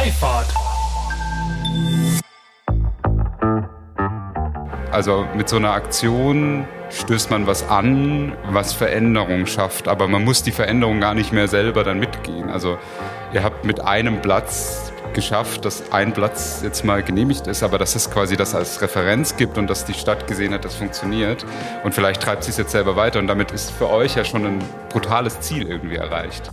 Freifahrt. Also mit so einer Aktion stößt man was an, was Veränderung schafft. Aber man muss die Veränderung gar nicht mehr selber dann mitgehen. Also ihr habt mit einem Platz geschafft, dass ein Platz jetzt mal genehmigt ist, aber dass es quasi das als Referenz gibt und dass die Stadt gesehen hat, das funktioniert. Und vielleicht treibt sie es jetzt selber weiter und damit ist für euch ja schon ein brutales Ziel irgendwie erreicht.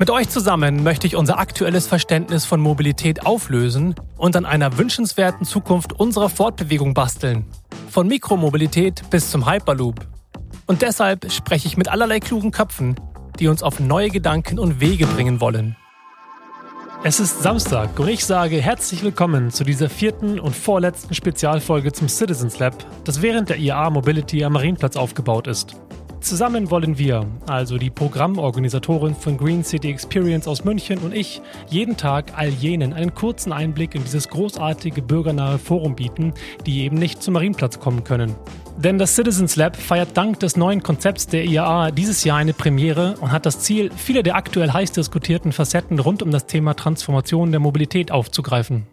Mit euch zusammen möchte ich unser aktuelles Verständnis von Mobilität auflösen und an einer wünschenswerten Zukunft unserer Fortbewegung basteln. Von Mikromobilität bis zum Hyperloop. Und deshalb spreche ich mit allerlei klugen Köpfen, die uns auf neue Gedanken und Wege bringen wollen. Es ist Samstag und ich sage herzlich willkommen zu dieser vierten und vorletzten Spezialfolge zum Citizens Lab, das während der IAA Mobility am Marienplatz aufgebaut ist. Zusammen wollen wir, also die Programmorganisatorin von Green City Experience aus München und ich, jeden Tag all jenen einen kurzen Einblick in dieses großartige bürgernahe Forum bieten, die eben nicht zum Marienplatz kommen können. Denn das Citizens Lab feiert dank des neuen Konzepts der IAA dieses Jahr eine Premiere und hat das Ziel, viele der aktuell heiß diskutierten Facetten rund um das Thema Transformation der Mobilität aufzugreifen.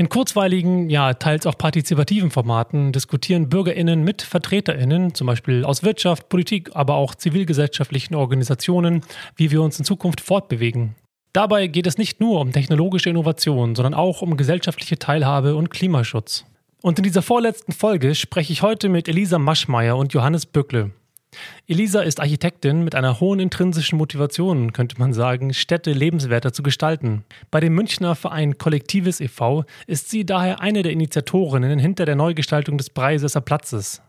In kurzweiligen, ja, teils auch partizipativen Formaten diskutieren BürgerInnen mit VertreterInnen, zum Beispiel aus Wirtschaft, Politik, aber auch zivilgesellschaftlichen Organisationen, wie wir uns in Zukunft fortbewegen. Dabei geht es nicht nur um technologische Innovation, sondern auch um gesellschaftliche Teilhabe und Klimaschutz. Und in dieser vorletzten Folge spreche ich heute mit Elisa Maschmeyer und Johannes Bückle. Elisa ist Architektin mit einer hohen intrinsischen Motivation, könnte man sagen, Städte lebenswerter zu gestalten. Bei dem Münchner Verein Kollektives e.V. ist sie daher eine der Initiatorinnen hinter der Neugestaltung des Breisesser Platzes.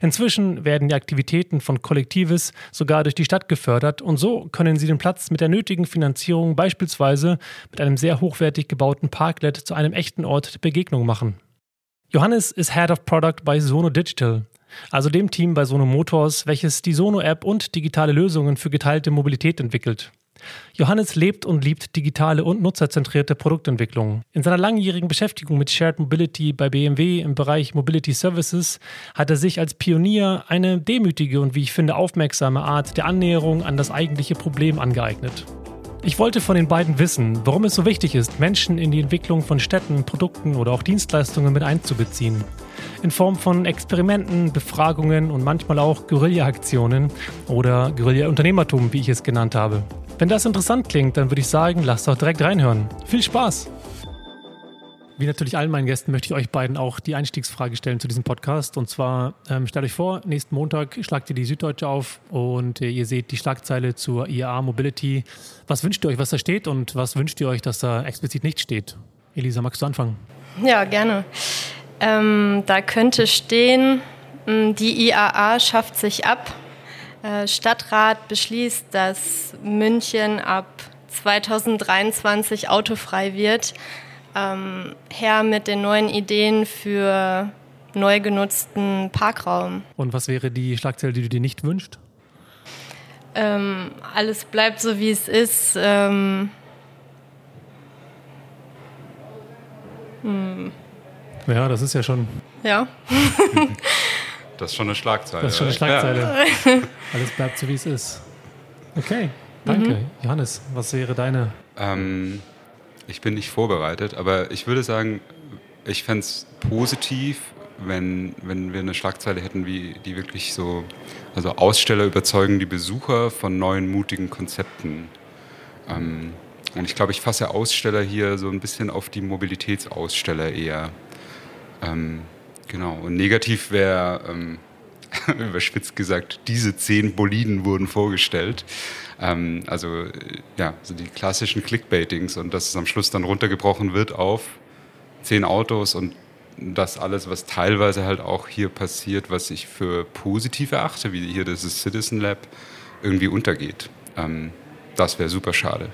Inzwischen werden die Aktivitäten von Kollektives sogar durch die Stadt gefördert und so können sie den Platz mit der nötigen Finanzierung beispielsweise mit einem sehr hochwertig gebauten Parklet zu einem echten Ort der Begegnung machen. Johannes ist Head of Product bei Sono Digital, also dem Team bei Sono Motors, welches die Sono-App und digitale Lösungen für geteilte Mobilität entwickelt. Johannes lebt und liebt digitale und nutzerzentrierte Produktentwicklung. In seiner langjährigen Beschäftigung mit Shared Mobility bei BMW im Bereich Mobility Services hat er sich als Pionier eine demütige und wie ich finde aufmerksame Art der Annäherung an das eigentliche Problem angeeignet. Ich wollte von den beiden wissen, warum es so wichtig ist, Menschen in die Entwicklung von Städten, Produkten oder auch Dienstleistungen mit einzubeziehen. In Form von Experimenten, Befragungen und manchmal auch Guerilla-Aktionen oder Guerilla-Unternehmertum, wie ich es genannt habe. Wenn das interessant klingt, dann würde ich sagen, lasst doch direkt reinhören. Viel Spaß! Wie natürlich allen meinen Gästen möchte ich euch beiden auch die Einstiegsfrage stellen zu diesem Podcast. Und zwar, ähm, stellt euch vor, nächsten Montag schlagt ihr die Süddeutsche auf und äh, ihr seht die Schlagzeile zur IAA Mobility. Was wünscht ihr euch, was da steht und was wünscht ihr euch, dass da explizit nicht steht? Elisa, magst du anfangen? Ja, gerne. Ähm, da könnte stehen, die IAA schafft sich ab. Äh, Stadtrat beschließt, dass München ab 2023 autofrei wird ähm, her mit den neuen Ideen für neu genutzten Parkraum. Und was wäre die Schlagzeile, die du dir nicht wünschst? Ähm, alles bleibt so, wie es ist. Ähm, hm. Ja, das ist ja schon. Ja. das ist schon eine Schlagzeile. Das ist schon eine Schlagzeile. Ja. Alles bleibt so, wie es ist. Okay, danke. Mhm. Johannes, was wäre deine? Ähm, ich bin nicht vorbereitet, aber ich würde sagen, ich fände es positiv, wenn, wenn wir eine Schlagzeile hätten, wie die wirklich so, also Aussteller überzeugen die Besucher von neuen, mutigen Konzepten. Ähm, und ich glaube, ich fasse Aussteller hier so ein bisschen auf die Mobilitätsaussteller eher. Ähm, genau. Und negativ wäre, ähm, überspitzt gesagt, diese zehn Boliden wurden vorgestellt. Ähm, also ja, so die klassischen Clickbaitings und dass es am Schluss dann runtergebrochen wird auf zehn Autos und das alles, was teilweise halt auch hier passiert, was ich für positiv erachte, wie hier das Citizen Lab, irgendwie untergeht. Ähm, das wäre super schade.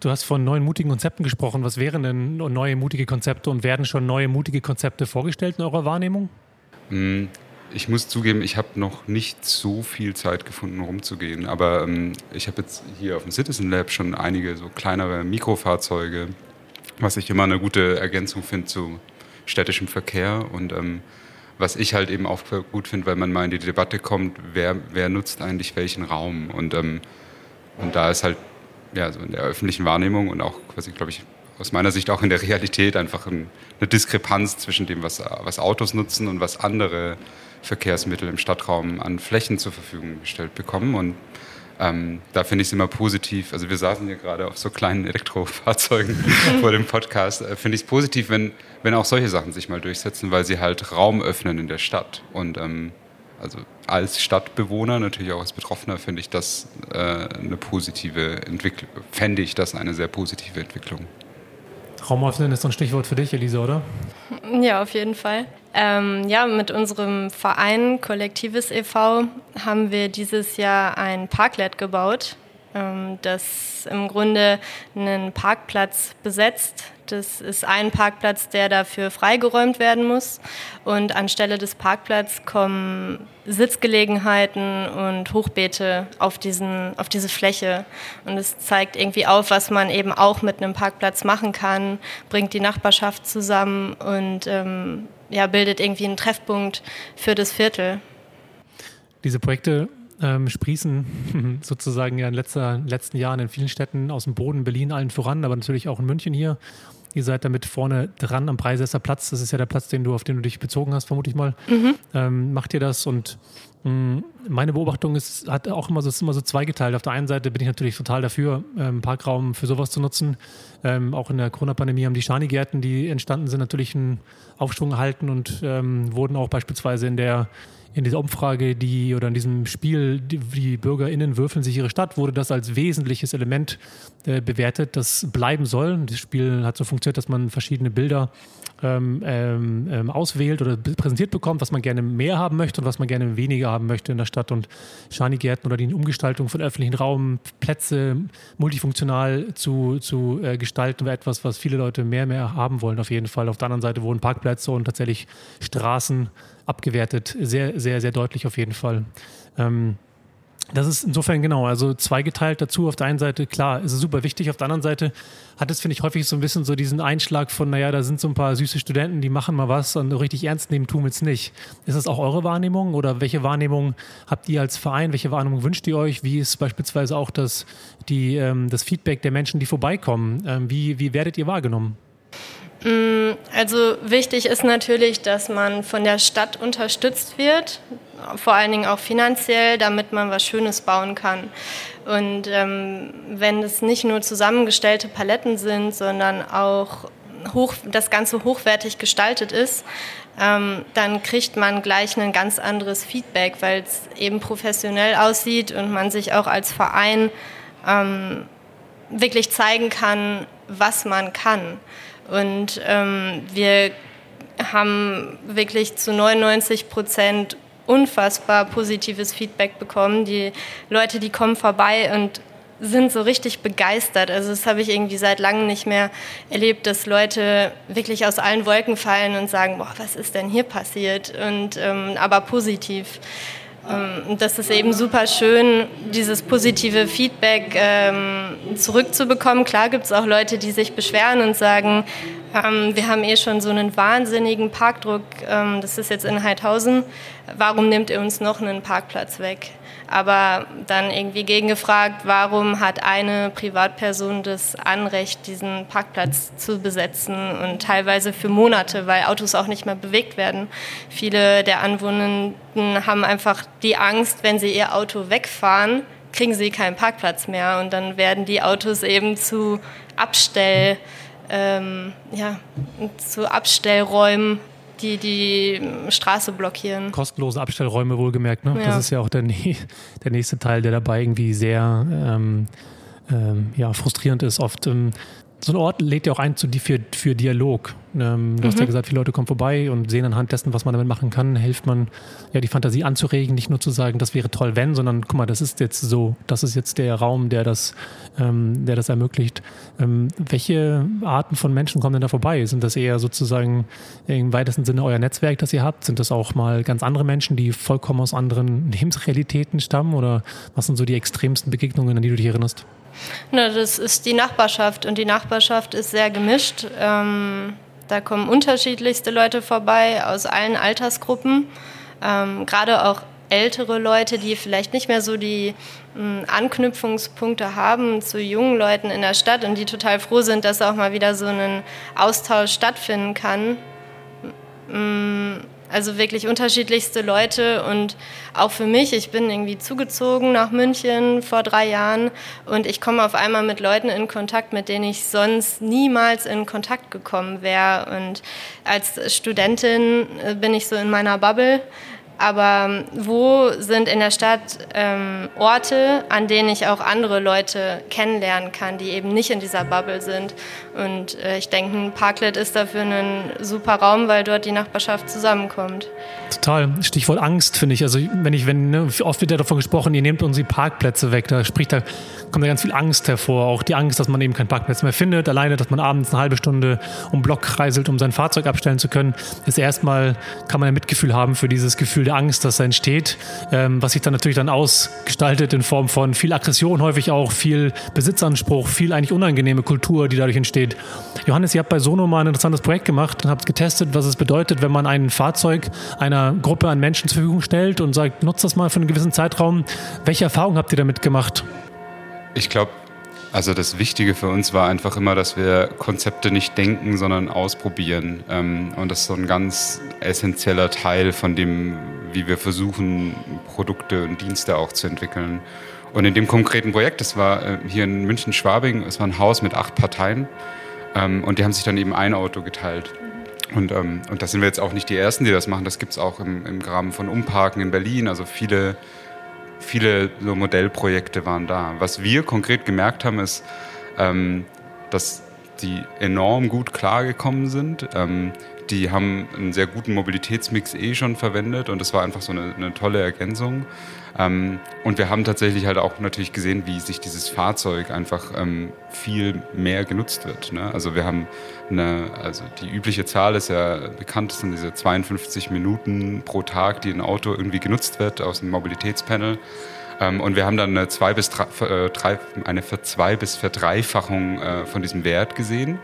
Du hast von neuen mutigen Konzepten gesprochen. Was wären denn neue mutige Konzepte und werden schon neue mutige Konzepte vorgestellt in eurer Wahrnehmung? Hm, ich muss zugeben, ich habe noch nicht so viel Zeit gefunden, rumzugehen. Aber ähm, ich habe jetzt hier auf dem Citizen Lab schon einige so kleinere Mikrofahrzeuge, was ich immer eine gute Ergänzung finde zu städtischem Verkehr. Und ähm, was ich halt eben auch gut finde, weil man mal in die Debatte kommt, wer, wer nutzt eigentlich welchen Raum. Und, ähm, und da ist halt ja, so in der öffentlichen Wahrnehmung und auch quasi, glaube ich, aus meiner Sicht auch in der Realität einfach ein, eine Diskrepanz zwischen dem, was, was Autos nutzen und was andere Verkehrsmittel im Stadtraum an Flächen zur Verfügung gestellt bekommen. Und ähm, da finde ich es immer positiv. Also wir saßen hier gerade auf so kleinen Elektrofahrzeugen vor dem Podcast. Äh, finde ich es positiv, wenn, wenn auch solche Sachen sich mal durchsetzen, weil sie halt Raum öffnen in der Stadt. Und ähm, also als Stadtbewohner, natürlich auch als Betroffener, finde ich das äh, eine positive Entwicklung, fände ich das eine sehr positive Entwicklung. Raum öffnen ist so ein Stichwort für dich, Elisa, oder? Ja, auf jeden Fall. Ähm, ja, mit unserem Verein Kollektives e.V. haben wir dieses Jahr ein Parklet gebaut, ähm, das im Grunde einen Parkplatz besetzt. Das ist ein Parkplatz, der dafür freigeräumt werden muss. Und anstelle des Parkplatzes kommen Sitzgelegenheiten und Hochbeete auf, diesen, auf diese Fläche. Und es zeigt irgendwie auf, was man eben auch mit einem Parkplatz machen kann, bringt die Nachbarschaft zusammen und ähm, ja, bildet irgendwie einen Treffpunkt für das Viertel. Diese Projekte ähm, sprießen sozusagen ja in den letzten Jahren in vielen Städten aus dem Boden, Berlin allen voran, aber natürlich auch in München hier. Ihr seid damit vorne dran am Preisesser Platz. Das ist ja der Platz, den du, auf den du dich bezogen hast, vermute ich mal. Mhm. Ähm, macht ihr das? Und mh, mm, meine Beobachtung ist, hat auch immer so, ist immer so zweigeteilt. Auf der einen Seite bin ich natürlich total dafür, ähm, Parkraum für sowas zu nutzen. Ähm, auch in der Corona-Pandemie haben die Schanigärten, die entstanden sind, natürlich einen Aufschwung erhalten und ähm, wurden auch beispielsweise in der in dieser Umfrage, die oder in diesem Spiel, die, die BürgerInnen würfeln sich ihre Stadt, wurde das als wesentliches Element äh, bewertet, das bleiben soll. Das Spiel hat so funktioniert, dass man verschiedene Bilder ähm, ähm, ähm auswählt oder präsentiert bekommt, was man gerne mehr haben möchte und was man gerne weniger haben möchte in der Stadt. Und Schanigärten oder die Umgestaltung von öffentlichen Raum, Plätze multifunktional zu, zu äh, gestalten, war etwas, was viele Leute mehr mehr haben wollen, auf jeden Fall. Auf der anderen Seite wurden Parkplätze und tatsächlich Straßen abgewertet. Sehr, sehr, sehr deutlich auf jeden Fall. Ähm, das ist insofern genau, also zweigeteilt dazu. Auf der einen Seite, klar, ist es super wichtig. Auf der anderen Seite hat es, finde ich, häufig so ein bisschen so diesen Einschlag von, naja, da sind so ein paar süße Studenten, die machen mal was und richtig ernst nehmen tun wir es nicht. Ist das auch eure Wahrnehmung oder welche Wahrnehmung habt ihr als Verein? Welche Wahrnehmung wünscht ihr euch? Wie ist beispielsweise auch das, die, ähm, das Feedback der Menschen, die vorbeikommen? Ähm, wie, wie werdet ihr wahrgenommen? Mm, also wichtig ist natürlich, dass man von der Stadt unterstützt wird, vor allen Dingen auch finanziell, damit man was Schönes bauen kann. Und ähm, wenn es nicht nur zusammengestellte Paletten sind, sondern auch hoch, das Ganze hochwertig gestaltet ist, ähm, dann kriegt man gleich ein ganz anderes Feedback, weil es eben professionell aussieht und man sich auch als Verein ähm, wirklich zeigen kann, was man kann. Und ähm, wir haben wirklich zu 99 Prozent unfassbar positives Feedback bekommen. Die Leute, die kommen vorbei und sind so richtig begeistert. Also das habe ich irgendwie seit langem nicht mehr erlebt, dass Leute wirklich aus allen Wolken fallen und sagen, boah, was ist denn hier passiert? Und ähm, aber positiv. Ähm, und das ist eben super schön, dieses positive Feedback ähm, zurückzubekommen. Klar gibt es auch Leute, die sich beschweren und sagen, ähm, wir haben eh schon so einen wahnsinnigen Parkdruck, ähm, das ist jetzt in Heidhausen, warum nimmt ihr uns noch einen Parkplatz weg? aber dann irgendwie gegengefragt, warum hat eine Privatperson das Anrecht, diesen Parkplatz zu besetzen und teilweise für Monate, weil Autos auch nicht mehr bewegt werden. Viele der Anwohnenden haben einfach die Angst, wenn sie ihr Auto wegfahren, kriegen sie keinen Parkplatz mehr und dann werden die Autos eben zu Abstell, ähm, ja, zu Abstellräumen die die Straße blockieren. Kostenlose Abstellräume wohlgemerkt. Ne? Ja. Das ist ja auch der, der nächste Teil, der dabei irgendwie sehr ähm, ähm, ja, frustrierend ist. Oft ähm, So ein Ort lädt ja auch ein zu, für, für Dialog. Ähm, du mhm. hast ja gesagt, viele Leute kommen vorbei und sehen anhand dessen, was man damit machen kann, hilft man, ja, die Fantasie anzuregen, nicht nur zu sagen, das wäre toll, wenn, sondern guck mal, das ist jetzt so, das ist jetzt der Raum, der das, ähm, der das ermöglicht. Ähm, welche Arten von Menschen kommen denn da vorbei? Sind das eher sozusagen im weitesten Sinne euer Netzwerk, das ihr habt? Sind das auch mal ganz andere Menschen, die vollkommen aus anderen Lebensrealitäten stammen? Oder was sind so die extremsten Begegnungen, an die du dich erinnerst? Na, das ist die Nachbarschaft und die Nachbarschaft ist sehr gemischt. Ähm, da kommen unterschiedlichste Leute vorbei aus allen Altersgruppen, ähm, gerade auch ältere Leute, die vielleicht nicht mehr so die mh, Anknüpfungspunkte haben zu jungen Leuten in der Stadt und die total froh sind, dass auch mal wieder so ein Austausch stattfinden kann. Mh, also wirklich unterschiedlichste Leute und auch für mich, ich bin irgendwie zugezogen nach München vor drei Jahren und ich komme auf einmal mit Leuten in Kontakt, mit denen ich sonst niemals in Kontakt gekommen wäre. Und als Studentin äh, bin ich so in meiner Bubble aber ähm, wo sind in der Stadt ähm, Orte, an denen ich auch andere Leute kennenlernen kann, die eben nicht in dieser Bubble sind? Und äh, ich denke, ein Parklet ist dafür ein super Raum, weil dort die Nachbarschaft zusammenkommt. Total. Stichwort Angst, finde ich. Also wenn ich, wenn, ne, oft wird ja davon gesprochen, ihr nehmt uns die Parkplätze weg. Da spricht da, kommt da ganz viel Angst hervor. Auch die Angst, dass man eben keinen Parkplatz mehr findet. Alleine, dass man abends eine halbe Stunde um Block kreiselt, um sein Fahrzeug abstellen zu können, ist erstmal, kann man ein Mitgefühl haben für dieses Gefühl der Angst, das da entsteht, ähm, was sich dann natürlich dann ausgestaltet in Form von viel Aggression, häufig auch viel Besitzanspruch, viel eigentlich unangenehme Kultur, die dadurch entsteht. Johannes, ihr habt bei Sono mal ein interessantes Projekt gemacht und habt getestet, was es bedeutet, wenn man ein Fahrzeug einer Gruppe an Menschen zur Verfügung stellt und sagt, nutzt das mal für einen gewissen Zeitraum. Welche Erfahrungen habt ihr damit gemacht? Ich glaube, also das Wichtige für uns war einfach immer, dass wir Konzepte nicht denken, sondern ausprobieren. Ähm, und das ist so ein ganz essentieller Teil von dem, wie wir versuchen, Produkte und Dienste auch zu entwickeln. Und in dem konkreten Projekt, das war äh, hier in München-Schwabing, es war ein Haus mit acht Parteien ähm, und die haben sich dann eben ein Auto geteilt. Und, ähm, und das sind wir jetzt auch nicht die Ersten, die das machen. Das gibt es auch im, im Rahmen von Umparken in Berlin. Also viele viele so Modellprojekte waren da. Was wir konkret gemerkt haben, ist, ähm, dass die enorm gut klargekommen sind. Ähm, die haben einen sehr guten Mobilitätsmix eh schon verwendet und das war einfach so eine, eine tolle Ergänzung. Ähm, und wir haben tatsächlich halt auch natürlich gesehen, wie sich dieses Fahrzeug einfach ähm, viel mehr genutzt wird. Ne? Also wir haben eine, also die übliche Zahl ist ja bekannt, das sind diese 52 Minuten pro Tag, die ein Auto irgendwie genutzt wird aus dem Mobilitätspanel. Ähm, und wir haben dann eine, zwei bis drei, äh, drei, eine Zwei- bis Verdreifachung äh, von diesem Wert gesehen.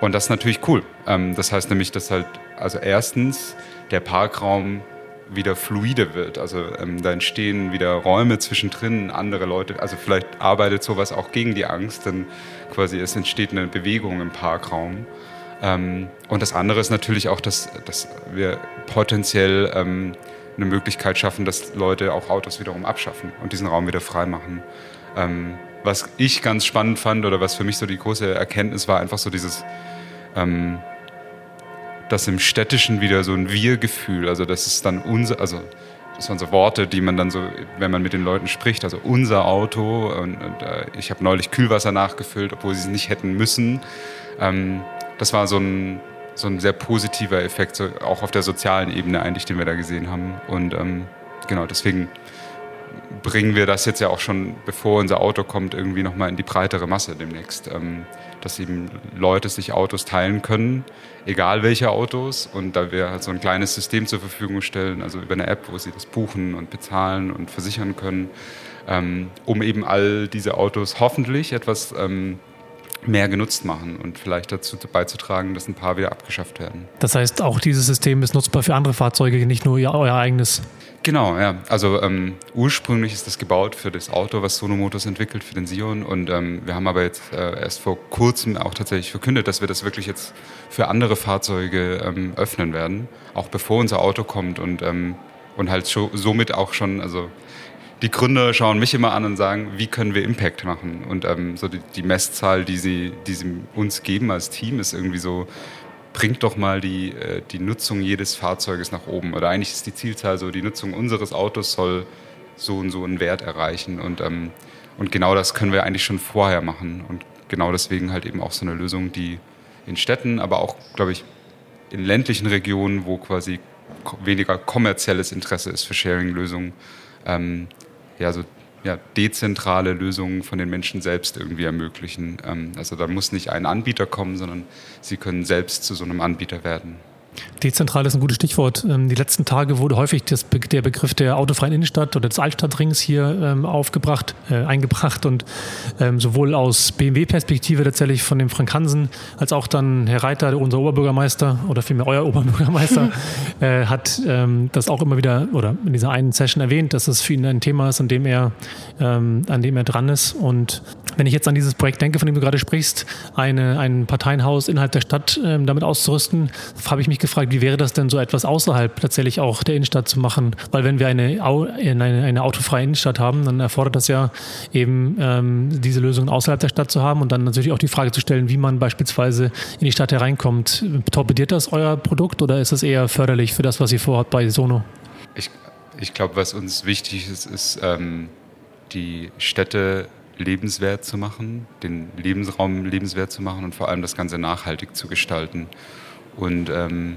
Und das ist natürlich cool. Ähm, das heißt nämlich, dass halt, also erstens der Parkraum wieder fluide wird. Also ähm, da entstehen wieder Räume zwischendrin, andere Leute, also vielleicht arbeitet sowas auch gegen die Angst, denn quasi es entsteht eine Bewegung im Parkraum. Ähm, und das andere ist natürlich auch, dass, dass wir potenziell ähm, eine Möglichkeit schaffen, dass Leute auch Autos wiederum abschaffen und diesen Raum wieder frei machen. Ähm, was ich ganz spannend fand oder was für mich so die große Erkenntnis war, einfach so dieses, ähm, dass im Städtischen wieder so ein Wir-Gefühl, also das ist dann unser, also das waren so Worte, die man dann so, wenn man mit den Leuten spricht, also unser Auto und, und äh, ich habe neulich Kühlwasser nachgefüllt, obwohl sie es nicht hätten müssen. Ähm, das war so ein, so ein sehr positiver Effekt, so auch auf der sozialen Ebene eigentlich, den wir da gesehen haben. Und ähm, genau, deswegen bringen wir das jetzt ja auch schon, bevor unser Auto kommt, irgendwie nochmal in die breitere Masse demnächst. Ähm, dass eben Leute sich Autos teilen können, egal welche Autos. Und da wir halt so ein kleines System zur Verfügung stellen, also über eine App, wo sie das buchen und bezahlen und versichern können, ähm, um eben all diese Autos hoffentlich etwas ähm, mehr genutzt machen und vielleicht dazu beizutragen, dass ein paar wieder abgeschafft werden. Das heißt, auch dieses System ist nutzbar für andere Fahrzeuge, nicht nur euer eigenes. Genau, ja. Also ähm, ursprünglich ist das gebaut für das Auto, was Sono Motors entwickelt, für den Sion. Und ähm, wir haben aber jetzt äh, erst vor kurzem auch tatsächlich verkündet, dass wir das wirklich jetzt für andere Fahrzeuge ähm, öffnen werden, auch bevor unser Auto kommt und, ähm, und halt so, somit auch schon, also die Gründer schauen mich immer an und sagen, wie können wir Impact machen? Und ähm, so die, die Messzahl, die sie, die sie uns geben als Team, ist irgendwie so bringt doch mal die, äh, die Nutzung jedes Fahrzeuges nach oben. Oder eigentlich ist die Zielzahl so, die Nutzung unseres Autos soll so und so einen Wert erreichen. Und, ähm, und genau das können wir eigentlich schon vorher machen. Und genau deswegen halt eben auch so eine Lösung, die in Städten, aber auch, glaube ich, in ländlichen Regionen, wo quasi weniger kommerzielles Interesse ist für Sharing-Lösungen, ähm, ja, so ja, dezentrale Lösungen von den Menschen selbst irgendwie ermöglichen. Ähm, also da muss nicht ein Anbieter kommen, sondern sie können selbst zu so einem Anbieter werden. Dezentral ist ein gutes Stichwort. Ähm, die letzten Tage wurde häufig das, der Begriff der autofreien Innenstadt oder des Altstadtrings hier ähm, aufgebracht, äh, eingebracht und ähm, sowohl aus BMW-Perspektive tatsächlich von dem Frank Hansen als auch dann Herr Reiter, unser Oberbürgermeister oder vielmehr euer Oberbürgermeister, äh, hat ähm, das auch immer wieder oder in dieser einen Session erwähnt, dass es für ihn ein Thema ist, an dem er, ähm, an dem er dran ist. Und wenn ich jetzt an dieses Projekt denke, von dem du gerade sprichst, eine, ein Parteienhaus innerhalb der Stadt ähm, damit auszurüsten, habe ich mich gefragt, wie wäre das denn so etwas außerhalb tatsächlich auch der Innenstadt zu machen? Weil wenn wir eine, eine, eine autofreie Innenstadt haben, dann erfordert das ja eben ähm, diese Lösung außerhalb der Stadt zu haben und dann natürlich auch die Frage zu stellen, wie man beispielsweise in die Stadt hereinkommt. Torpediert das euer Produkt oder ist es eher förderlich für das, was ihr vorhabt bei Sono? Ich, ich glaube, was uns wichtig ist, ist ähm, die Städte lebenswert zu machen, den Lebensraum lebenswert zu machen und vor allem das Ganze nachhaltig zu gestalten. Und ähm,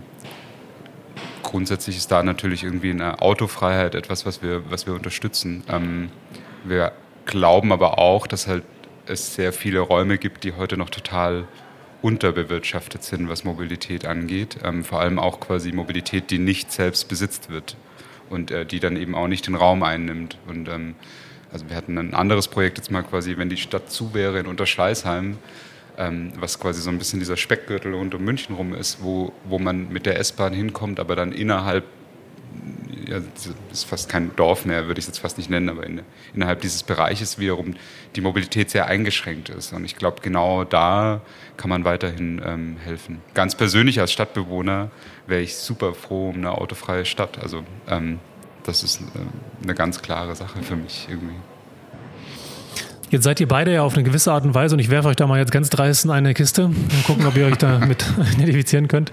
grundsätzlich ist da natürlich irgendwie eine Autofreiheit etwas, was wir, was wir unterstützen. Ähm, wir glauben aber auch, dass halt es sehr viele Räume gibt, die heute noch total unterbewirtschaftet sind, was Mobilität angeht. Ähm, vor allem auch quasi Mobilität, die nicht selbst besitzt wird und äh, die dann eben auch nicht den Raum einnimmt. Und ähm, also wir hatten ein anderes Projekt jetzt mal quasi, wenn die Stadt zu wäre in Unterschleißheim, ähm, was quasi so ein bisschen dieser Speckgürtel rund um München rum ist, wo, wo man mit der S-Bahn hinkommt, aber dann innerhalb, ja, ist fast kein Dorf mehr, würde ich es jetzt fast nicht nennen, aber in, innerhalb dieses Bereiches wiederum die Mobilität sehr eingeschränkt ist. Und ich glaube, genau da kann man weiterhin ähm, helfen. Ganz persönlich als Stadtbewohner wäre ich super froh um eine autofreie Stadt. Also ähm, das ist äh, eine ganz klare Sache für mich irgendwie. Jetzt seid ihr beide ja auf eine gewisse Art und Weise, und ich werfe euch da mal jetzt ganz dreist in eine Kiste und gucken, ob ihr euch da mit identifizieren könnt.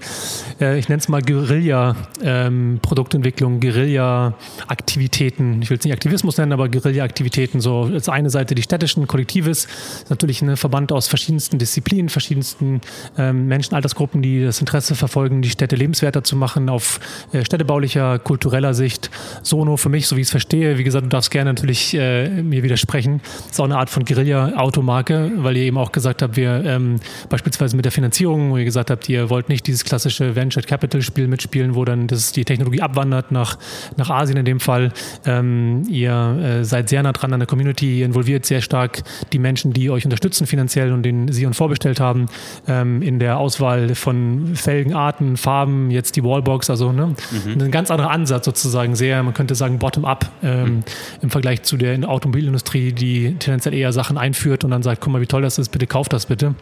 Äh, ich nenne es mal Guerilla-Produktentwicklung, ähm, Guerilla-Aktivitäten. Ich will es nicht Aktivismus nennen, aber Guerilla-Aktivitäten. So als eine Seite die städtischen Kollektives, natürlich ein Verband aus verschiedensten Disziplinen, verschiedensten ähm, Menschen, Altersgruppen, die das Interesse verfolgen, die Städte lebenswerter zu machen, auf äh, städtebaulicher, kultureller Sicht. Sono für mich, so wie ich es verstehe, wie gesagt, du darfst gerne natürlich äh, mir widersprechen, ist auch eine Art von Guerilla-Automarke, weil ihr eben auch gesagt habt, wir ähm, beispielsweise mit der Finanzierung, wo ihr gesagt habt, ihr wollt nicht dieses klassische Venture Capital-Spiel mitspielen, wo dann das, die Technologie abwandert nach, nach Asien in dem Fall. Ähm, ihr äh, seid sehr nah dran an der Community, ihr involviert sehr stark die Menschen, die euch unterstützen finanziell und denen sie uns vorbestellt haben, ähm, in der Auswahl von Felgenarten, Farben, jetzt die Wallbox, also ne, mhm. ein ganz anderer Ansatz sozusagen, sehr, man könnte sagen, bottom-up ähm, mhm. im Vergleich zu der Automobilindustrie, die tendenziell eher Sachen einführt und dann sagt, guck mal, wie toll das ist, bitte kauft das bitte.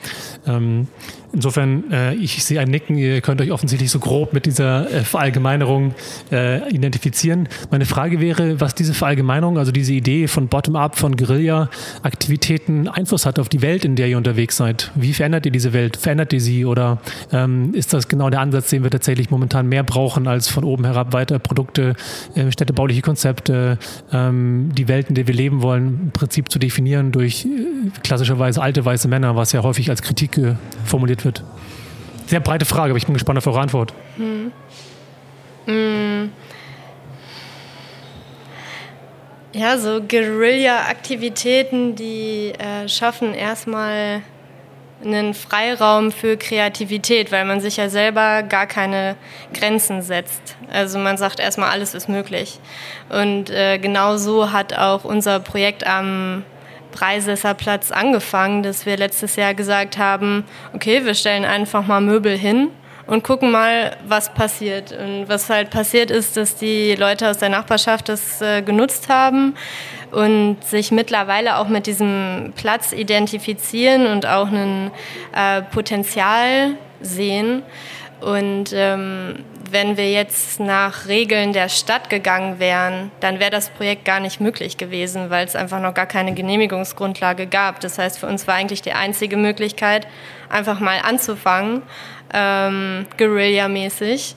Ähm, insofern, äh, ich sehe ein Nicken, ihr könnt euch offensichtlich so grob mit dieser äh, Verallgemeinerung äh, identifizieren. Meine Frage wäre, was diese Verallgemeinerung, also diese Idee von Bottom-up, von Guerilla-Aktivitäten Einfluss hat auf die Welt, in der ihr unterwegs seid. Wie verändert ihr diese Welt? Verändert ihr sie oder ähm, ist das genau der Ansatz, den wir tatsächlich momentan mehr brauchen, als von oben herab weiter Produkte, äh, städtebauliche Konzepte, ähm, die Welt, in der wir leben wollen, im Prinzip zu definieren? durch äh, klassischerweise alte weiße Männer, was ja häufig als Kritik äh, formuliert wird? Sehr breite Frage, aber ich bin gespannt auf eure Antwort. Hm. Hm. Ja, so Guerilla-Aktivitäten, die äh, schaffen erstmal einen Freiraum für Kreativität, weil man sich ja selber gar keine Grenzen setzt. Also man sagt erstmal, alles ist möglich. Und äh, genau so hat auch unser Projekt am Preisesserplatz angefangen, dass wir letztes Jahr gesagt haben, okay, wir stellen einfach mal Möbel hin und gucken mal, was passiert. Und was halt passiert ist, dass die Leute aus der Nachbarschaft das äh, genutzt haben und sich mittlerweile auch mit diesem Platz identifizieren und auch ein äh, Potenzial sehen. Und ähm, wenn wir jetzt nach Regeln der Stadt gegangen wären, dann wäre das Projekt gar nicht möglich gewesen, weil es einfach noch gar keine Genehmigungsgrundlage gab. Das heißt, für uns war eigentlich die einzige Möglichkeit, einfach mal anzufangen, ähm, Guerilla-mäßig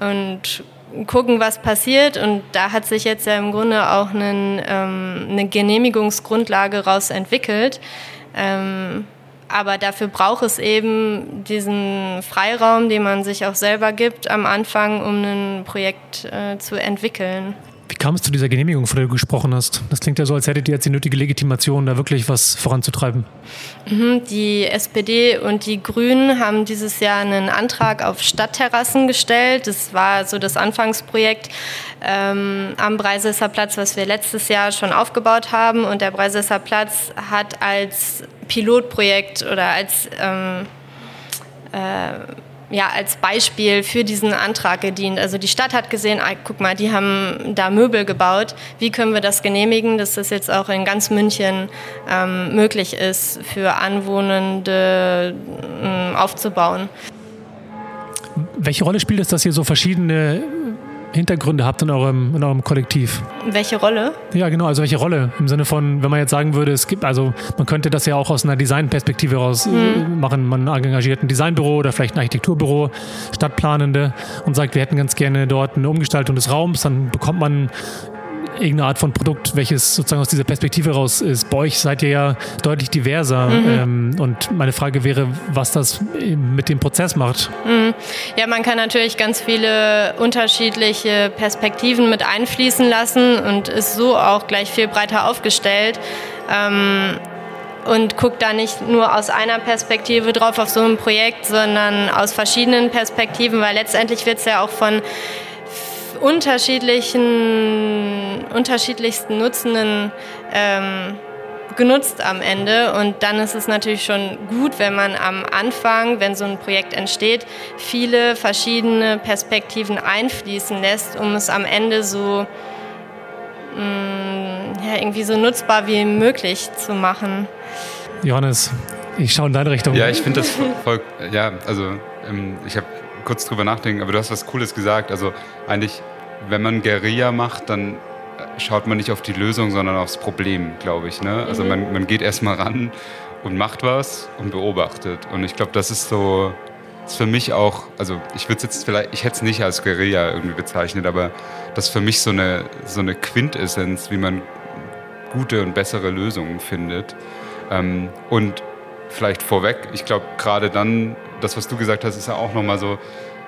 und gucken, was passiert. Und da hat sich jetzt ja im Grunde auch einen, ähm, eine Genehmigungsgrundlage raus entwickelt. Ähm, aber dafür braucht es eben diesen Freiraum, den man sich auch selber gibt am Anfang, um ein Projekt äh, zu entwickeln. Wie kam es zu dieser Genehmigung, von der du gesprochen hast? Das klingt ja so, als hättet ihr jetzt die nötige Legitimation, da wirklich was voranzutreiben. Mhm, die SPD und die Grünen haben dieses Jahr einen Antrag auf Stadtterrassen gestellt. Das war so das Anfangsprojekt ähm, am Breisesser Platz, was wir letztes Jahr schon aufgebaut haben. Und der Breisesser Platz hat als Pilotprojekt oder als ähm, äh, ja, als Beispiel für diesen Antrag gedient. Also die Stadt hat gesehen, ah, guck mal, die haben da Möbel gebaut. Wie können wir das genehmigen, dass das jetzt auch in ganz München ähm, möglich ist, für Anwohnende ähm, aufzubauen? Welche Rolle spielt es, dass hier so verschiedene Hintergründe habt in eurem, in eurem Kollektiv. Welche Rolle? Ja, genau, also welche Rolle? Im Sinne von, wenn man jetzt sagen würde, es gibt, also man könnte das ja auch aus einer Designperspektive raus mhm. machen. Man engagiert ein Designbüro oder vielleicht ein Architekturbüro, Stadtplanende und sagt, wir hätten ganz gerne dort eine Umgestaltung des Raums, dann bekommt man irgendeine Art von Produkt, welches sozusagen aus dieser Perspektive raus ist. Bei euch seid ihr ja deutlich diverser. Mhm. Ähm, und meine Frage wäre, was das mit dem Prozess macht. Mhm. Ja, man kann natürlich ganz viele unterschiedliche Perspektiven mit einfließen lassen und ist so auch gleich viel breiter aufgestellt. Ähm, und guckt da nicht nur aus einer Perspektive drauf auf so ein Projekt, sondern aus verschiedenen Perspektiven, weil letztendlich wird es ja auch von unterschiedlichen, unterschiedlichsten Nutzenden ähm, genutzt am Ende. Und dann ist es natürlich schon gut, wenn man am Anfang, wenn so ein Projekt entsteht, viele verschiedene Perspektiven einfließen lässt, um es am Ende so mh, mm, ja, irgendwie so nutzbar wie möglich zu machen. Johannes, ich schaue in deine Richtung. Ja, ich finde das voll, ja, also ähm, ich habe kurz drüber nachdenken, aber du hast was Cooles gesagt. Also eigentlich, wenn man Guerilla macht, dann schaut man nicht auf die Lösung, sondern aufs Problem, glaube ich. Ne? Also man, man geht erstmal ran und macht was und beobachtet. Und ich glaube, das ist so, ist für mich auch, also ich würde es jetzt vielleicht, ich hätte es nicht als Guerilla irgendwie bezeichnet, aber das ist für mich so eine, so eine Quintessenz, wie man gute und bessere Lösungen findet. Ähm, und vielleicht vorweg, ich glaube, gerade dann, das, was du gesagt hast, ist ja auch nochmal so,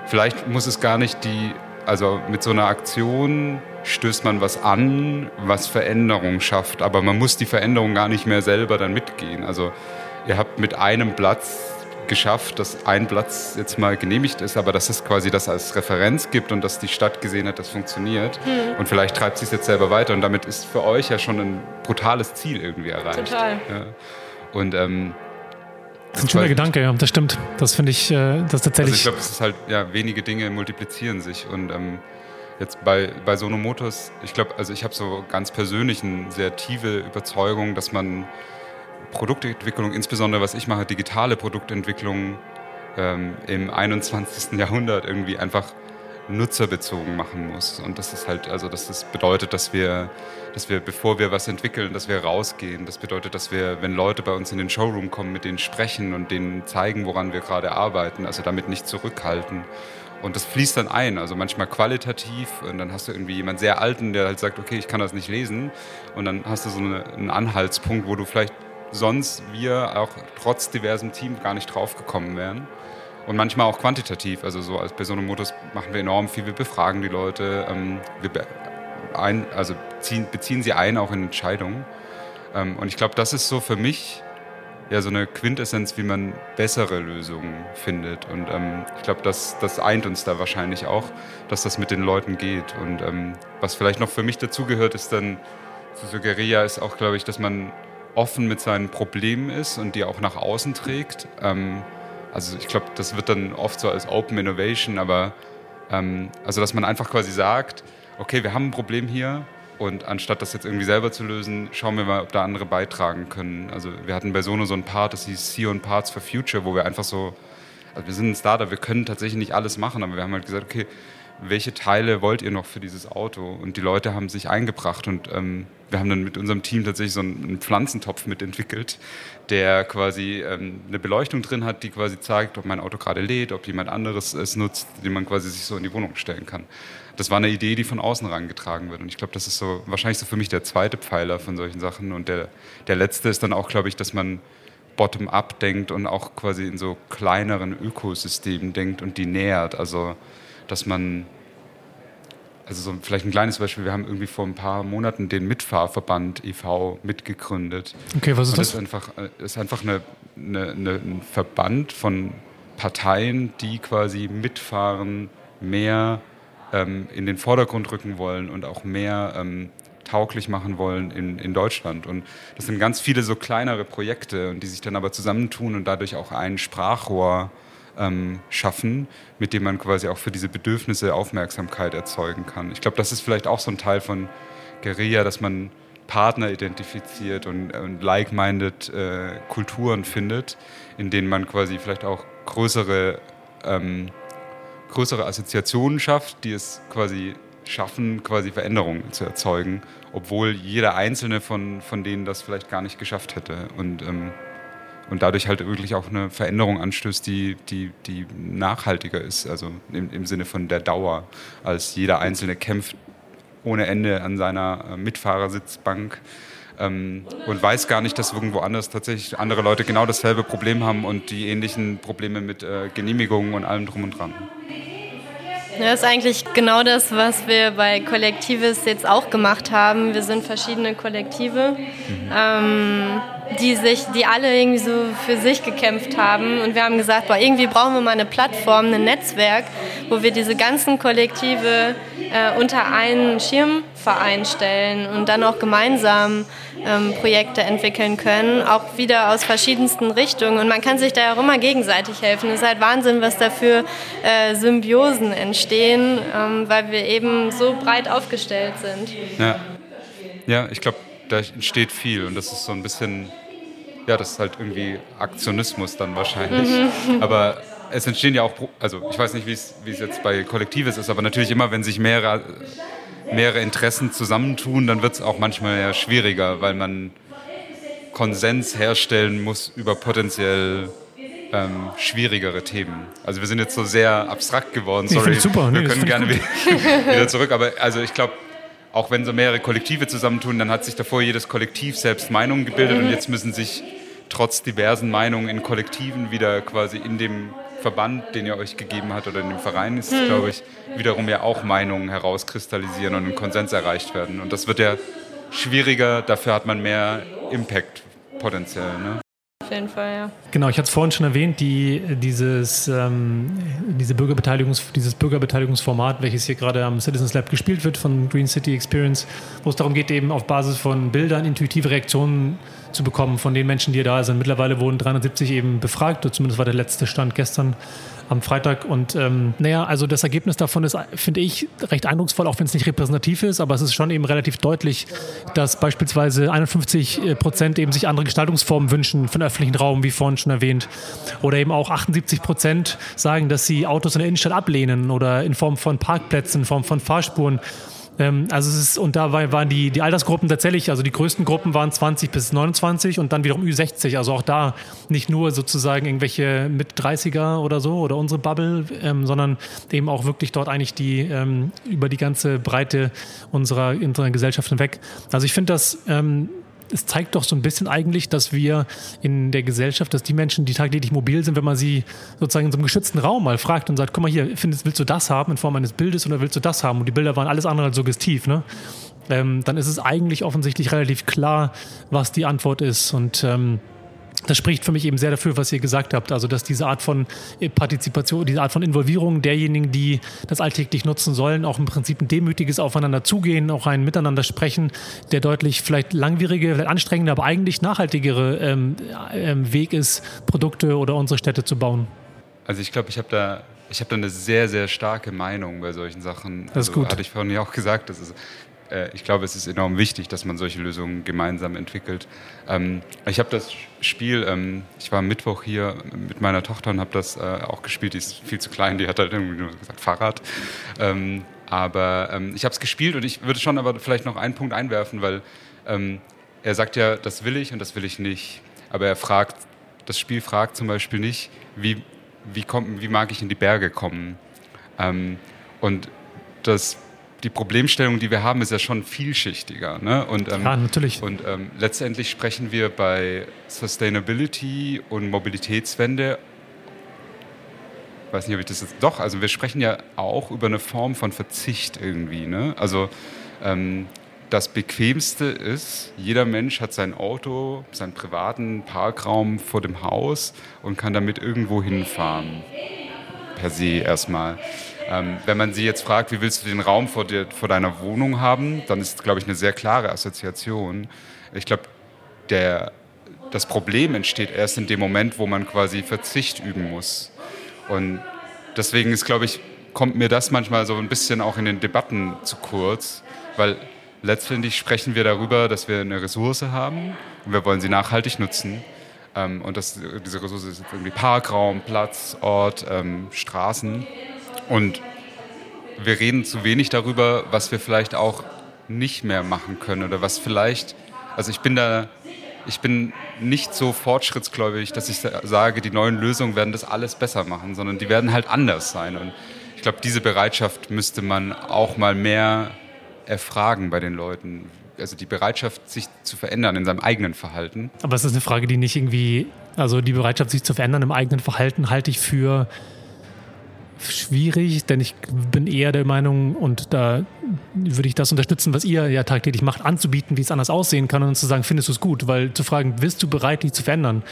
vielleicht muss es gar nicht die, also mit so einer Aktion stößt man was an, was Veränderung schafft, aber man muss die Veränderung gar nicht mehr selber dann mitgehen. Also ihr habt mit einem Platz geschafft, dass ein Platz jetzt mal genehmigt ist, aber dass es quasi das als Referenz gibt und dass die Stadt gesehen hat, das funktioniert. Hm. Und vielleicht treibt sie es jetzt selber weiter und damit ist für euch ja schon ein brutales Ziel irgendwie erreicht. Total. Ja. Und ähm, das ist ein schöner Gedanke, ja, das stimmt. Das finde ich, äh, das tatsächlich. Also ich glaube, es ist halt, ja, wenige Dinge multiplizieren sich. Und ähm, jetzt bei, bei Sono Motors, ich glaube, also ich habe so ganz persönlich eine sehr tiefe Überzeugung, dass man Produktentwicklung, insbesondere was ich mache, digitale Produktentwicklung ähm, im 21. Jahrhundert irgendwie einfach nutzerbezogen machen muss. Und das ist halt, also dass das bedeutet, dass wir, dass wir, bevor wir was entwickeln, dass wir rausgehen. Das bedeutet, dass wir, wenn Leute bei uns in den Showroom kommen, mit denen sprechen und denen zeigen, woran wir gerade arbeiten, also damit nicht zurückhalten. Und das fließt dann ein, also manchmal qualitativ und dann hast du irgendwie jemanden sehr alten, der halt sagt, okay, ich kann das nicht lesen und dann hast du so eine, einen Anhaltspunkt, wo du vielleicht sonst wir auch trotz diversem Team gar nicht drauf gekommen wären und manchmal auch quantitativ. Also so als Person Motors machen wir enorm viel. Wir befragen die Leute, ähm, wir ein, also ziehen, beziehen sie ein auch in Entscheidungen. Ähm, und ich glaube, das ist so für mich ja so eine Quintessenz, wie man bessere Lösungen findet. Und ähm, ich glaube, das, das eint uns da wahrscheinlich auch, dass das mit den Leuten geht. Und ähm, was vielleicht noch für mich dazugehört, ist dann, so Guerilla ist auch, glaube ich, dass man offen mit seinen Problemen ist und die auch nach außen trägt. Also ich glaube, das wird dann oft so als Open Innovation, aber ähm, also dass man einfach quasi sagt, okay, wir haben ein Problem hier und anstatt das jetzt irgendwie selber zu lösen, schauen wir mal, ob da andere beitragen können. Also wir hatten bei Sono so ein Part, das hieß See on Parts for Future, wo wir einfach so, also wir sind ein Startup, wir können tatsächlich nicht alles machen, aber wir haben halt gesagt, okay, welche Teile wollt ihr noch für dieses Auto? Und die Leute haben sich eingebracht und ähm, wir haben dann mit unserem Team tatsächlich so einen Pflanzentopf mitentwickelt, der quasi ähm, eine Beleuchtung drin hat, die quasi zeigt, ob mein Auto gerade lädt, ob jemand anderes es nutzt, den man quasi sich so in die Wohnung stellen kann. Das war eine Idee, die von außen herangetragen wird. Und ich glaube, das ist so wahrscheinlich so für mich der zweite Pfeiler von solchen Sachen. Und der, der letzte ist dann auch, glaube ich, dass man bottom-up denkt und auch quasi in so kleineren Ökosystemen denkt und die nähert. Also, dass man, also so vielleicht ein kleines Beispiel, wir haben irgendwie vor ein paar Monaten den Mitfahrverband e.V. mitgegründet. Okay, was ist und das? das? Ist einfach, äh, ist einfach eine, eine, eine, ein Verband von Parteien, die quasi mitfahren, mehr ähm, in den Vordergrund rücken wollen und auch mehr ähm, tauglich machen wollen in, in Deutschland. Und das sind ganz viele so kleinere Projekte, die sich dann aber zusammentun und dadurch auch ein Sprachrohr ähm, schaffen, mit dem man quasi auch für diese Bedürfnisse Aufmerksamkeit erzeugen kann. Ich glaube, das ist vielleicht auch so ein Teil von Guerilla, dass man Partner identifiziert und, und like-minded äh, Kulturen findet, in denen man quasi vielleicht auch größere, ähm, größere Assoziationen schafft, die es quasi schaffen, quasi Veränderungen zu erzeugen, obwohl jeder einzelne von, von denen das vielleicht gar nicht geschafft hätte. Und, ähm, und dadurch halt wirklich auch eine Veränderung anstößt, die, die, die nachhaltiger ist, also im, im Sinne von der Dauer, als jeder Einzelne kämpft ohne Ende an seiner äh, Mitfahrersitzbank ähm, und weiß gar nicht, dass irgendwo anders tatsächlich andere Leute genau dasselbe Problem haben und die ähnlichen Probleme mit äh, Genehmigungen und allem drum und dran. Das ist eigentlich genau das, was wir bei Kollektives jetzt auch gemacht haben. Wir sind verschiedene Kollektive, ähm, die sich, die alle irgendwie so für sich gekämpft haben. Und wir haben gesagt, boah, irgendwie brauchen wir mal eine Plattform, ein Netzwerk, wo wir diese ganzen Kollektive äh, unter einen Schirmverein stellen und dann auch gemeinsam ähm, Projekte entwickeln können, auch wieder aus verschiedensten Richtungen. Und man kann sich da auch immer gegenseitig helfen. Es ist halt Wahnsinn, was da für äh, Symbiosen entstehen, ähm, weil wir eben so breit aufgestellt sind. Ja, ja ich glaube, da entsteht viel und das ist so ein bisschen, ja, das ist halt irgendwie Aktionismus dann wahrscheinlich. Mhm. Aber es entstehen ja auch, also ich weiß nicht, wie es jetzt bei Kollektives ist, aber natürlich immer, wenn sich mehrere mehrere Interessen zusammentun, dann wird es auch manchmal ja schwieriger, weil man Konsens herstellen muss über potenziell ähm, schwierigere Themen. Also wir sind jetzt so sehr abstrakt geworden, sorry. super. Wir nee, können gerne wieder zurück, aber also ich glaube, auch wenn so mehrere Kollektive zusammentun, dann hat sich davor jedes Kollektiv selbst Meinungen gebildet mhm. und jetzt müssen sich trotz diversen Meinungen in Kollektiven wieder quasi in dem Verband, den ihr euch gegeben hat oder in dem Verein ist, hm. glaube ich, wiederum ja auch Meinungen herauskristallisieren und ein Konsens erreicht werden. Und das wird ja schwieriger, dafür hat man mehr Impact potenziell. Ne? Auf jeden Fall, ja. Genau, ich hatte es vorhin schon erwähnt, die, dieses, ähm, diese Bürgerbeteiligungs, dieses Bürgerbeteiligungsformat, welches hier gerade am Citizens Lab gespielt wird von Green City Experience, wo es darum geht, eben auf Basis von Bildern intuitive Reaktionen zu bekommen von den Menschen, die da sind. Mittlerweile wurden 370 eben befragt, zumindest war der letzte Stand gestern am Freitag. Und ähm, naja, also das Ergebnis davon ist, finde ich, recht eindrucksvoll, auch wenn es nicht repräsentativ ist, aber es ist schon eben relativ deutlich, dass beispielsweise 51 äh, Prozent eben sich andere Gestaltungsformen wünschen für öffentlichen Raum, wie vorhin schon erwähnt. Oder eben auch 78 Prozent sagen, dass sie Autos in der Innenstadt ablehnen oder in Form von Parkplätzen, in Form von Fahrspuren. Ähm, also es ist, und da waren die, die Altersgruppen tatsächlich, also die größten Gruppen waren 20 bis 29 und dann wiederum Ü60. Also auch da nicht nur sozusagen irgendwelche mit 30er oder so oder unsere Bubble, ähm, sondern eben auch wirklich dort eigentlich die ähm, über die ganze Breite unserer, unserer Gesellschaft hinweg. Also ich finde das ähm, es zeigt doch so ein bisschen eigentlich, dass wir in der Gesellschaft, dass die Menschen, die tagtäglich mobil sind, wenn man sie sozusagen in so einem geschützten Raum mal fragt und sagt, guck mal hier, findest, willst du das haben in Form eines Bildes oder willst du das haben? Und die Bilder waren alles andere als suggestiv, ne? Ähm, dann ist es eigentlich offensichtlich relativ klar, was die Antwort ist. Und ähm, das spricht für mich eben sehr dafür, was ihr gesagt habt. Also, dass diese Art von Partizipation, diese Art von Involvierung derjenigen, die das alltäglich nutzen sollen, auch im Prinzip ein demütiges Aufeinander zugehen, auch ein Miteinander sprechen, der deutlich vielleicht langwierige, vielleicht anstrengende, aber eigentlich nachhaltigere ähm, ähm, Weg ist, Produkte oder unsere Städte zu bauen. Also, ich glaube, ich habe da ich habe da eine sehr, sehr starke Meinung bei solchen Sachen. Das ist also, gut. Hatte ich vorhin ja auch gesagt, das ist äh, ich glaube, es ist enorm wichtig, dass man solche Lösungen gemeinsam entwickelt. Ähm, ich habe das Spiel, ähm, ich war am Mittwoch hier mit meiner Tochter und habe das äh, auch gespielt. Die ist viel zu klein, die hat halt irgendwie nur gesagt Fahrrad. Ähm, aber ich habe es gespielt und ich würde schon aber vielleicht noch einen Punkt einwerfen, weil er sagt ja, das will ich und das will ich nicht. Aber er fragt, das Spiel fragt zum Beispiel nicht, wie, wie, kommt, wie mag ich in die Berge kommen? Und das die Problemstellung, die wir haben, ist ja schon vielschichtiger. Ne? Und, ähm, ja, natürlich. Und ähm, letztendlich sprechen wir bei Sustainability und Mobilitätswende weiß nicht, ob ich das jetzt. Doch, also wir sprechen ja auch über eine Form von Verzicht irgendwie. Ne? Also ähm, das Bequemste ist, jeder Mensch hat sein Auto, seinen privaten Parkraum vor dem Haus und kann damit irgendwo hinfahren. Per se erstmal. Ähm, wenn man sie jetzt fragt, wie willst du den Raum vor, dir, vor deiner Wohnung haben, dann ist, glaube ich, eine sehr klare Assoziation. Ich glaube, das Problem entsteht erst in dem Moment, wo man quasi Verzicht üben muss. Und deswegen ist, glaube ich, kommt mir das manchmal so ein bisschen auch in den Debatten zu kurz, weil letztendlich sprechen wir darüber, dass wir eine Ressource haben und wir wollen sie nachhaltig nutzen. Ähm, und das, diese Ressource ist irgendwie Parkraum, Platz, Ort, ähm, Straßen. Und wir reden zu wenig darüber, was wir vielleicht auch nicht mehr machen können oder was vielleicht, also ich bin da ich bin nicht so fortschrittsgläubig, dass ich sage, die neuen Lösungen werden das alles besser machen, sondern die werden halt anders sein. Und ich glaube, diese Bereitschaft müsste man auch mal mehr erfragen bei den Leuten. Also die Bereitschaft, sich zu verändern in seinem eigenen Verhalten. Aber es ist eine Frage, die nicht irgendwie, also die Bereitschaft, sich zu verändern im eigenen Verhalten, halte ich für schwierig, denn ich bin eher der Meinung, und da würde ich das unterstützen, was ihr ja tagtäglich macht, anzubieten, wie es anders aussehen kann und zu sagen, findest du es gut? Weil zu fragen, bist du bereit, dich zu verändern?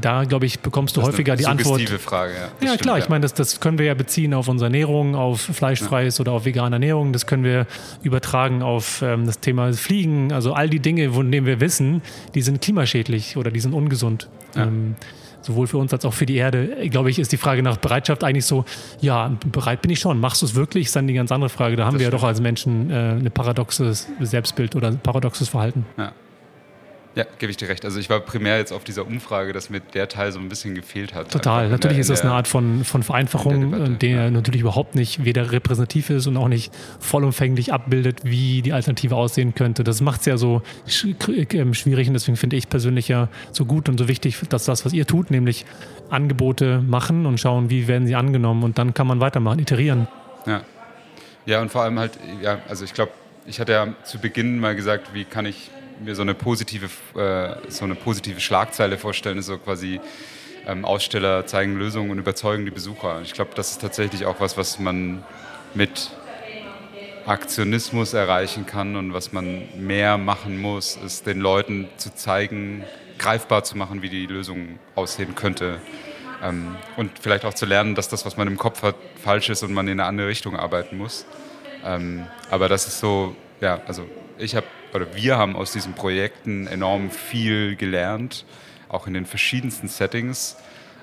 Da, glaube ich, bekommst du das häufiger die Antwort. Frage, ja. ja, stimmt, klar. Ja. Ich meine, das, das können wir ja beziehen auf unsere Ernährung, auf fleischfreies ja. oder auf vegane Ernährung. Das können wir übertragen auf ähm, das Thema Fliegen. Also all die Dinge, von denen wir wissen, die sind klimaschädlich oder die sind ungesund. Ja. Ähm, sowohl für uns als auch für die Erde, glaube ich, ist die Frage nach Bereitschaft eigentlich so, ja, bereit bin ich schon. Machst du es wirklich? Ist dann die ganz andere Frage. Da haben das wir ja doch als Menschen äh, ein paradoxes Selbstbild oder ein paradoxes Verhalten. Ja. Ja, gebe ich dir recht. Also ich war primär jetzt auf dieser Umfrage, dass mir der Teil so ein bisschen gefehlt hat. Total. Natürlich der, ist das eine Art von, von Vereinfachung, der, Debatte, der ja. natürlich überhaupt nicht weder repräsentativ ist und auch nicht vollumfänglich abbildet, wie die Alternative aussehen könnte. Das macht es ja so ähm, schwierig und deswegen finde ich persönlich ja so gut und so wichtig, dass das, was ihr tut, nämlich Angebote machen und schauen, wie werden sie angenommen und dann kann man weitermachen, iterieren. Ja. Ja, und vor allem halt, ja, also ich glaube, ich hatte ja zu Beginn mal gesagt, wie kann ich mir so eine positive, äh, so eine positive Schlagzeile vorstellen, ist so quasi ähm, Aussteller zeigen Lösungen und überzeugen die Besucher. Ich glaube, das ist tatsächlich auch was, was man mit Aktionismus erreichen kann und was man mehr machen muss, ist den Leuten zu zeigen, greifbar zu machen, wie die Lösung aussehen könnte. Ähm, und vielleicht auch zu lernen, dass das, was man im Kopf hat, falsch ist und man in eine andere Richtung arbeiten muss. Ähm, aber das ist so, ja, also ich habe oder wir haben aus diesen Projekten enorm viel gelernt, auch in den verschiedensten Settings.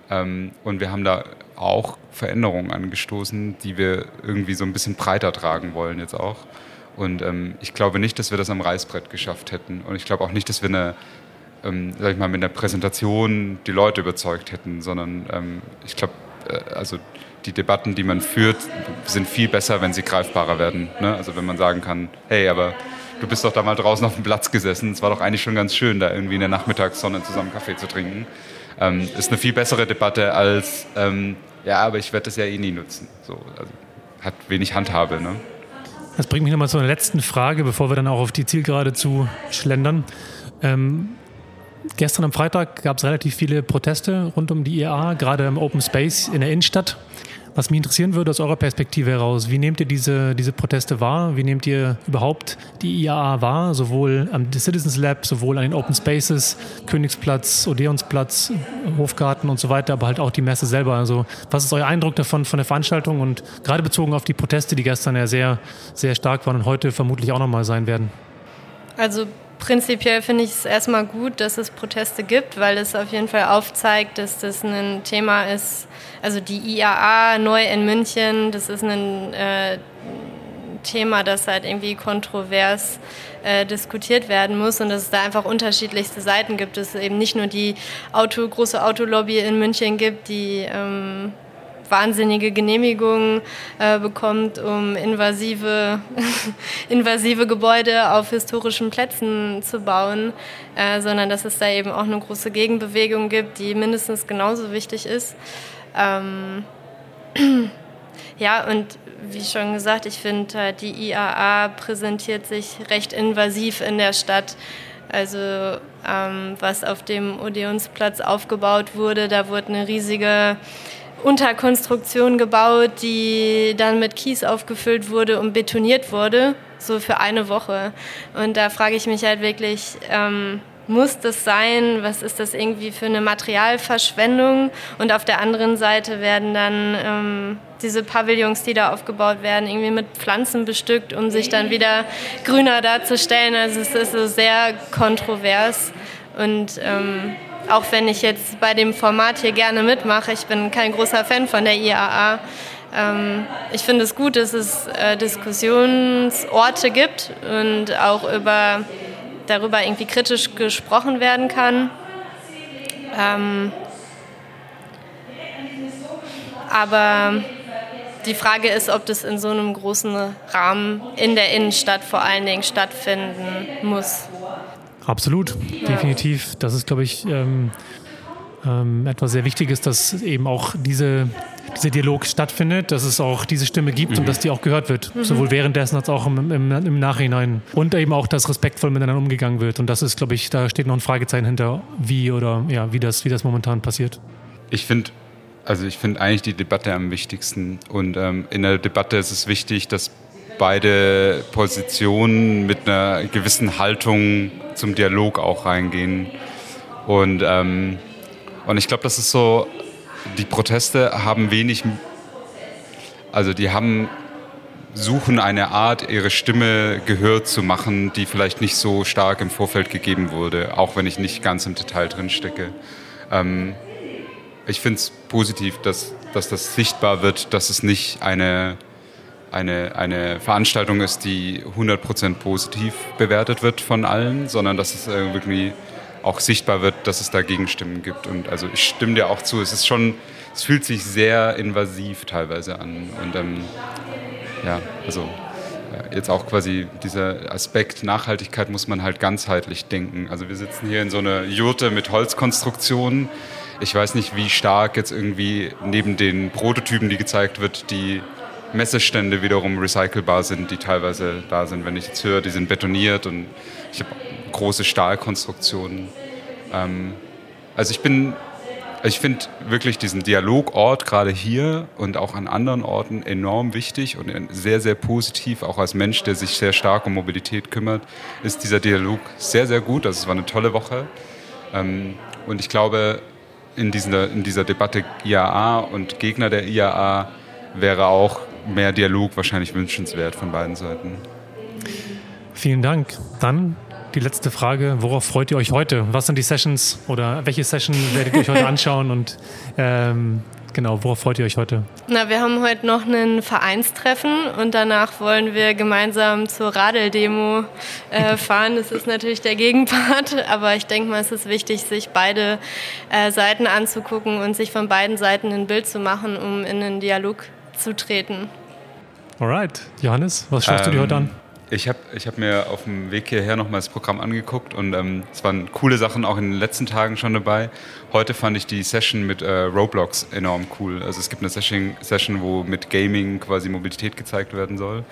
Ähm, und wir haben da auch Veränderungen angestoßen, die wir irgendwie so ein bisschen breiter tragen wollen jetzt auch. Und ähm, ich glaube nicht, dass wir das am Reißbrett geschafft hätten. Und ich glaube auch nicht, dass wir eine, ähm, sag ich mal, mit einer Präsentation die Leute überzeugt hätten, sondern ich glaube, äh, also die Debatten, die man führt, sind viel besser, wenn sie greifbarer werden. Ne? Also wenn man sagen kann, hey, aber du bist doch da mal draußen auf dem Platz gesessen. Es war doch eigentlich schon ganz schön, da irgendwie in der Nachmittagssonne zusammen Kaffee zu trinken. Ähm, ist eine viel bessere Debatte als, ähm, ja, aber ich werde das ja eh nie nutzen. So, also, hat wenig Handhabe. Ne? Das bringt mich nochmal zu einer letzten Frage, bevor wir dann auch auf die Zielgerade zu schlendern. Ähm, gestern am Freitag gab es relativ viele Proteste rund um die IAA, gerade im Open Space in der Innenstadt. Was mich interessieren würde aus eurer Perspektive heraus, wie nehmt ihr diese, diese Proteste wahr? Wie nehmt ihr überhaupt die IAA wahr? Sowohl am Citizens Lab, sowohl an den Open Spaces, Königsplatz, Odeonsplatz, Hofgarten und so weiter, aber halt auch die Messe selber. Also was ist euer Eindruck davon, von der Veranstaltung und gerade bezogen auf die Proteste, die gestern ja sehr, sehr stark waren und heute vermutlich auch nochmal sein werden? Also prinzipiell finde ich es erstmal gut, dass es Proteste gibt, weil es auf jeden Fall aufzeigt, dass das ein Thema ist. Also die IAA neu in München, das ist ein äh, Thema, das halt irgendwie kontrovers äh, diskutiert werden muss und dass es da einfach unterschiedlichste Seiten gibt. Dass es eben nicht nur die Auto, große Autolobby in München gibt, die ähm, wahnsinnige Genehmigungen äh, bekommt, um invasive, invasive Gebäude auf historischen Plätzen zu bauen, äh, sondern dass es da eben auch eine große Gegenbewegung gibt, die mindestens genauso wichtig ist. Ähm ja, und wie schon gesagt, ich finde, äh, die IAA präsentiert sich recht invasiv in der Stadt. Also ähm, was auf dem Odeonsplatz aufgebaut wurde, da wurde eine riesige Unterkonstruktion gebaut, die dann mit Kies aufgefüllt wurde und betoniert wurde, so für eine Woche. Und da frage ich mich halt wirklich, ähm, muss das sein? Was ist das irgendwie für eine Materialverschwendung? Und auf der anderen Seite werden dann ähm, diese Pavillons, die da aufgebaut werden, irgendwie mit Pflanzen bestückt, um sich dann wieder grüner darzustellen. Also es ist so sehr kontrovers. Und ähm, auch wenn ich jetzt bei dem Format hier gerne mitmache, ich bin kein großer Fan von der IAA. Ähm, ich finde es gut, dass es äh, Diskussionsorte gibt und auch über darüber irgendwie kritisch gesprochen werden kann. Ähm, aber die Frage ist, ob das in so einem großen Rahmen in der Innenstadt vor allen Dingen stattfinden muss. Absolut, ja. definitiv. Das ist, glaube ich, ähm, ähm, etwas sehr Wichtiges, dass eben auch diese dieser Dialog stattfindet, dass es auch diese Stimme gibt mhm. und dass die auch gehört wird. Mhm. Sowohl währenddessen als auch im, im, im, Nachhinein. Und eben auch, dass respektvoll miteinander umgegangen wird. Und das ist, glaube ich, da steht noch ein Fragezeichen hinter, wie oder ja, wie das, wie das momentan passiert. Ich finde, also ich finde eigentlich die Debatte am wichtigsten. Und ähm, in der Debatte ist es wichtig, dass beide Positionen mit einer gewissen Haltung zum Dialog auch reingehen. Und, ähm, und ich glaube, das ist so die Proteste haben wenig, also die haben suchen eine Art, ihre Stimme gehört zu machen, die vielleicht nicht so stark im Vorfeld gegeben wurde, auch wenn ich nicht ganz im Detail drin stecke. Ähm, ich finde es positiv, dass, dass das sichtbar wird, dass es nicht eine, eine, eine Veranstaltung ist, die 100% positiv bewertet wird von allen, sondern dass es irgendwie auch sichtbar wird, dass es da Gegenstimmen gibt. Und also ich stimme dir auch zu, es ist schon, es fühlt sich sehr invasiv teilweise an. Und ähm, ja, also jetzt auch quasi dieser Aspekt Nachhaltigkeit muss man halt ganzheitlich denken. Also wir sitzen hier in so einer Jurte mit Holzkonstruktionen. Ich weiß nicht, wie stark jetzt irgendwie neben den Prototypen, die gezeigt wird, die Messestände wiederum recycelbar sind, die teilweise da sind. Wenn ich jetzt höre, die sind betoniert und ich habe große Stahlkonstruktionen. Ähm, also ich bin, ich finde wirklich diesen Dialogort gerade hier und auch an anderen Orten enorm wichtig und sehr, sehr positiv. Auch als Mensch, der sich sehr stark um Mobilität kümmert, ist dieser Dialog sehr, sehr gut. Also es war eine tolle Woche. Ähm, und ich glaube, in dieser, in dieser Debatte IAA und Gegner der IAA wäre auch mehr Dialog wahrscheinlich wünschenswert von beiden Seiten. Vielen Dank. Dann die letzte Frage, worauf freut ihr euch heute? Was sind die Sessions oder welche Session werdet ihr euch heute anschauen und ähm, genau, worauf freut ihr euch heute? Na, wir haben heute noch ein Vereinstreffen und danach wollen wir gemeinsam zur Radeldemo äh, fahren. Das ist natürlich der Gegenpart, aber ich denke mal, es ist wichtig, sich beide äh, Seiten anzugucken und sich von beiden Seiten ein Bild zu machen, um in einen Dialog zu treten. Alright, Johannes, was schaust ähm, du dir heute an? Ich habe ich hab mir auf dem Weg hierher nochmal das Programm angeguckt und ähm, es waren coole Sachen auch in den letzten Tagen schon dabei. Heute fand ich die Session mit äh, Roblox enorm cool. Also es gibt eine Session, Session, wo mit Gaming quasi Mobilität gezeigt werden soll.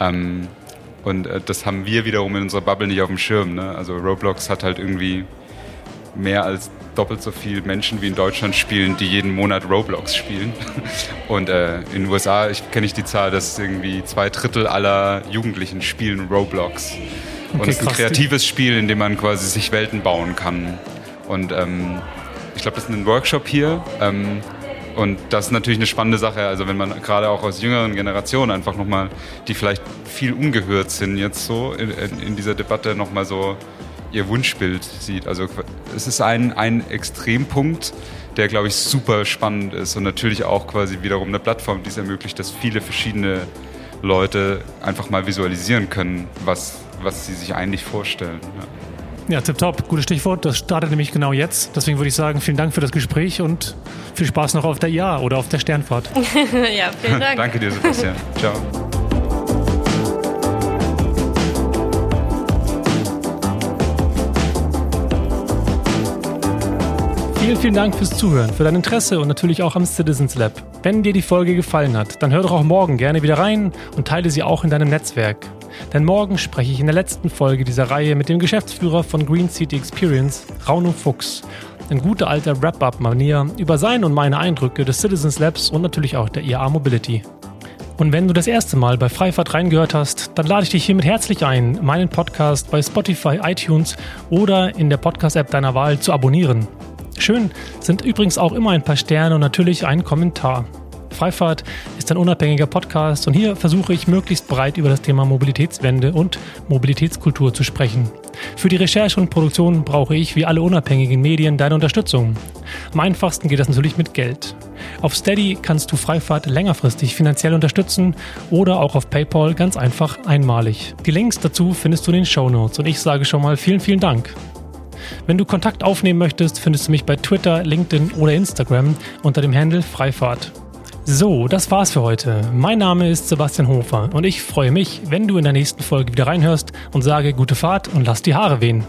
Ähm, und äh, das haben wir wiederum in unserer Bubble nicht auf dem Schirm. Ne? Also Roblox hat halt irgendwie mehr als doppelt so viele Menschen wie in Deutschland spielen, die jeden Monat Roblox spielen. Und äh, in den USA kenne ich die Zahl, dass irgendwie zwei Drittel aller Jugendlichen spielen Roblox. Und es ist ein kreatives Spiel, in dem man quasi sich Welten bauen kann. Und ähm, ich glaube, das ist ein Workshop hier. Ähm, und das ist natürlich eine spannende Sache. Also wenn man gerade auch aus jüngeren Generationen einfach nochmal, die vielleicht viel ungehört sind jetzt so in, in dieser Debatte nochmal so ihr Wunschbild sieht. Also es ist ein, ein Extrempunkt, der, glaube ich, super spannend ist und natürlich auch quasi wiederum eine Plattform, die es ermöglicht, dass viele verschiedene Leute einfach mal visualisieren können, was, was sie sich eigentlich vorstellen. Ja. Ja, tipptopp. Gutes Stichwort. Das startet nämlich genau jetzt. Deswegen würde ich sagen, vielen Dank für das Gespräch und viel Spaß noch auf der IA oder auf der Sternfahrt. ja, vielen Dank. Danke dir, Sebastian. Ciao. Vielen Vielen, Dank fürs Zuhören, für dein Interesse und natürlich auch am Citizens Lab. Wenn dir die Folge gefallen hat, dann hör doch auch morgen gerne wieder rein und teile sie auch in deinem Netzwerk. Denn morgen spreche ich in der letzten Folge dieser Reihe mit dem Geschäftsführer von Green City Experience, Rauno Fuchs, in guter alter Wrap-Up-Manier über seine und meine Eindrücke des Citizens Labs und natürlich auch der IAA Mobility. Und wenn du das erste Mal bei Freifahrt reingehört hast, dann lade ich dich hiermit herzlich ein, meinen Podcast bei Spotify, iTunes oder in der Podcast-App deiner Wahl zu abonnieren. Schön sind übrigens auch immer ein paar Sterne und natürlich ein Kommentar. Freifahrt ist ein unabhängiger Podcast und hier versuche ich möglichst breit über das Thema Mobilitätswende und Mobilitätskultur zu sprechen. Für die Recherche und Produktion brauche ich wie alle unabhängigen Medien deine Unterstützung. Am einfachsten geht das natürlich mit Geld. Auf Steady kannst du Freifahrt längerfristig finanziell unterstützen oder auch auf PayPal ganz einfach einmalig. Die Links dazu findest du in den Show Notes und ich sage schon mal vielen, vielen Dank. Wenn du Kontakt aufnehmen möchtest, findest du mich bei Twitter, LinkedIn oder Instagram unter dem Handle Freifahrt. So, das war's für heute. Mein Name ist Sebastian Hofer und ich freue mich, wenn du in der nächsten Folge wieder reinhörst und sage gute Fahrt und lass die Haare wehen.